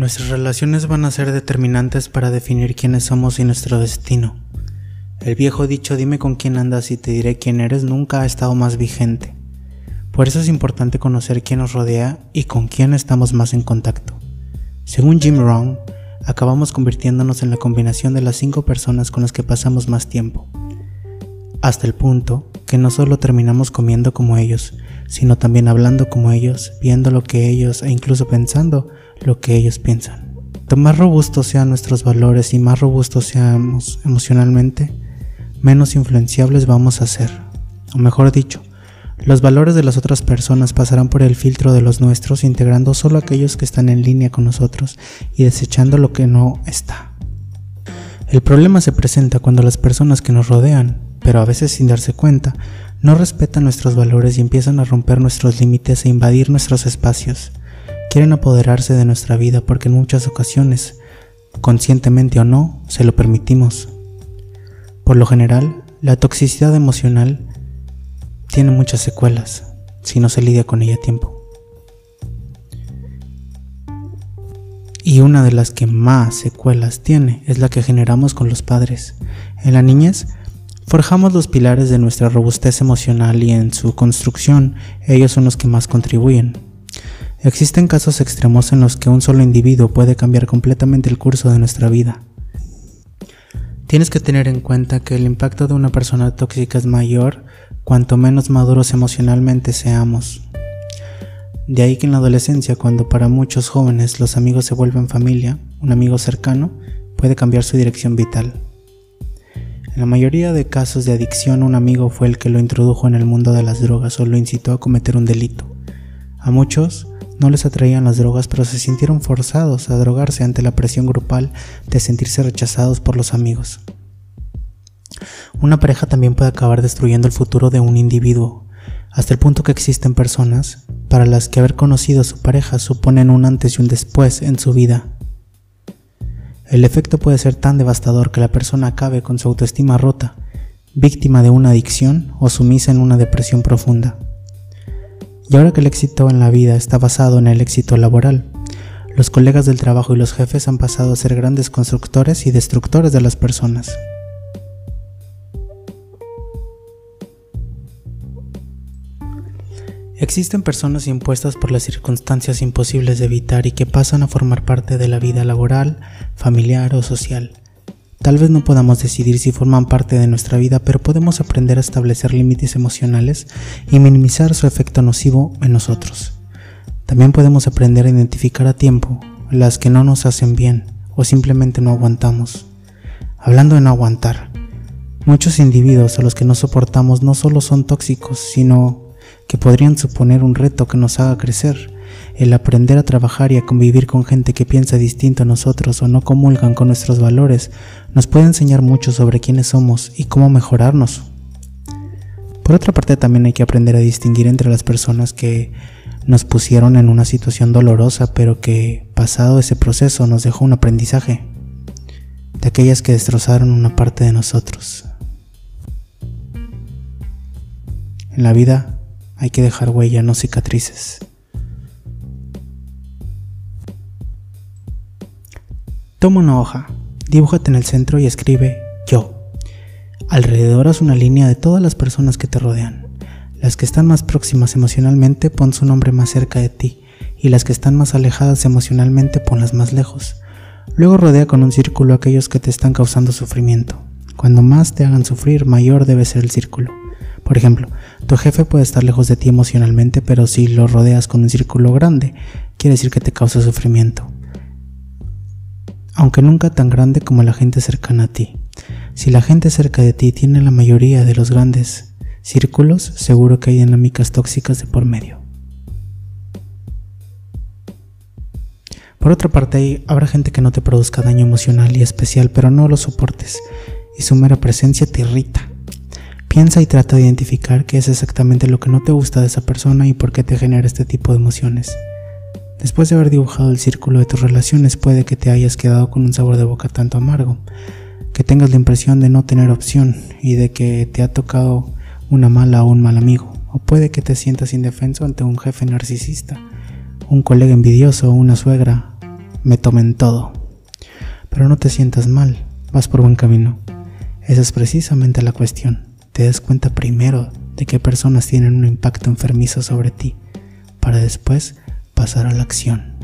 Nuestras relaciones van a ser determinantes para definir quiénes somos y nuestro destino. El viejo dicho dime con quién andas y te diré quién eres nunca ha estado más vigente. Por eso es importante conocer quién nos rodea y con quién estamos más en contacto. Según Jim Rohn, acabamos convirtiéndonos en la combinación de las cinco personas con las que pasamos más tiempo. Hasta el punto que no solo terminamos comiendo como ellos, sino también hablando como ellos, viendo lo que ellos e incluso pensando lo que ellos piensan. Cuanto más robustos sean nuestros valores y más robustos seamos emocionalmente, menos influenciables vamos a ser. O mejor dicho, los valores de las otras personas pasarán por el filtro de los nuestros, integrando solo aquellos que están en línea con nosotros y desechando lo que no está. El problema se presenta cuando las personas que nos rodean, pero a veces sin darse cuenta, no respetan nuestros valores y empiezan a romper nuestros límites e invadir nuestros espacios quieren apoderarse de nuestra vida porque en muchas ocasiones, conscientemente o no, se lo permitimos. Por lo general, la toxicidad emocional tiene muchas secuelas si no se lidia con ella a tiempo. Y una de las que más secuelas tiene es la que generamos con los padres. En la niñez, forjamos los pilares de nuestra robustez emocional y en su construcción ellos son los que más contribuyen. Existen casos extremos en los que un solo individuo puede cambiar completamente el curso de nuestra vida. Tienes que tener en cuenta que el impacto de una persona tóxica es mayor cuanto menos maduros emocionalmente seamos. De ahí que en la adolescencia, cuando para muchos jóvenes los amigos se vuelven familia, un amigo cercano puede cambiar su dirección vital. En la mayoría de casos de adicción, un amigo fue el que lo introdujo en el mundo de las drogas o lo incitó a cometer un delito. A muchos no les atraían las drogas, pero se sintieron forzados a drogarse ante la presión grupal de sentirse rechazados por los amigos. Una pareja también puede acabar destruyendo el futuro de un individuo, hasta el punto que existen personas para las que haber conocido a su pareja suponen un antes y un después en su vida. El efecto puede ser tan devastador que la persona acabe con su autoestima rota, víctima de una adicción o sumisa en una depresión profunda. Y ahora que el éxito en la vida está basado en el éxito laboral, los colegas del trabajo y los jefes han pasado a ser grandes constructores y destructores de las personas. Existen personas impuestas por las circunstancias imposibles de evitar y que pasan a formar parte de la vida laboral, familiar o social. Tal vez no podamos decidir si forman parte de nuestra vida, pero podemos aprender a establecer límites emocionales y minimizar su efecto nocivo en nosotros. También podemos aprender a identificar a tiempo las que no nos hacen bien o simplemente no aguantamos. Hablando de no aguantar, muchos individuos a los que no soportamos no solo son tóxicos, sino que podrían suponer un reto que nos haga crecer el aprender a trabajar y a convivir con gente que piensa distinto a nosotros o no comulgan con nuestros valores nos puede enseñar mucho sobre quiénes somos y cómo mejorarnos. Por otra parte, también hay que aprender a distinguir entre las personas que nos pusieron en una situación dolorosa, pero que pasado ese proceso nos dejó un aprendizaje, de aquellas que destrozaron una parte de nosotros. En la vida hay que dejar huella, no cicatrices. Toma una hoja, dibújate en el centro y escribe yo. Alrededor haz una línea de todas las personas que te rodean. Las que están más próximas emocionalmente pon su nombre más cerca de ti y las que están más alejadas emocionalmente ponlas más lejos. Luego rodea con un círculo aquellos que te están causando sufrimiento. Cuando más te hagan sufrir, mayor debe ser el círculo. Por ejemplo, tu jefe puede estar lejos de ti emocionalmente, pero si lo rodeas con un círculo grande, quiere decir que te causa sufrimiento aunque nunca tan grande como la gente cercana a ti. Si la gente cerca de ti tiene la mayoría de los grandes círculos, seguro que hay dinámicas tóxicas de por medio. Por otra parte, habrá gente que no te produzca daño emocional y especial, pero no lo soportes y su mera presencia te irrita. Piensa y trata de identificar qué es exactamente lo que no te gusta de esa persona y por qué te genera este tipo de emociones. Después de haber dibujado el círculo de tus relaciones puede que te hayas quedado con un sabor de boca tanto amargo, que tengas la impresión de no tener opción y de que te ha tocado una mala o un mal amigo, o puede que te sientas indefenso ante un jefe narcisista, un colega envidioso o una suegra me tomen todo. Pero no te sientas mal, vas por buen camino. Esa es precisamente la cuestión. Te des cuenta primero de qué personas tienen un impacto enfermizo sobre ti, para después pasar a la acción.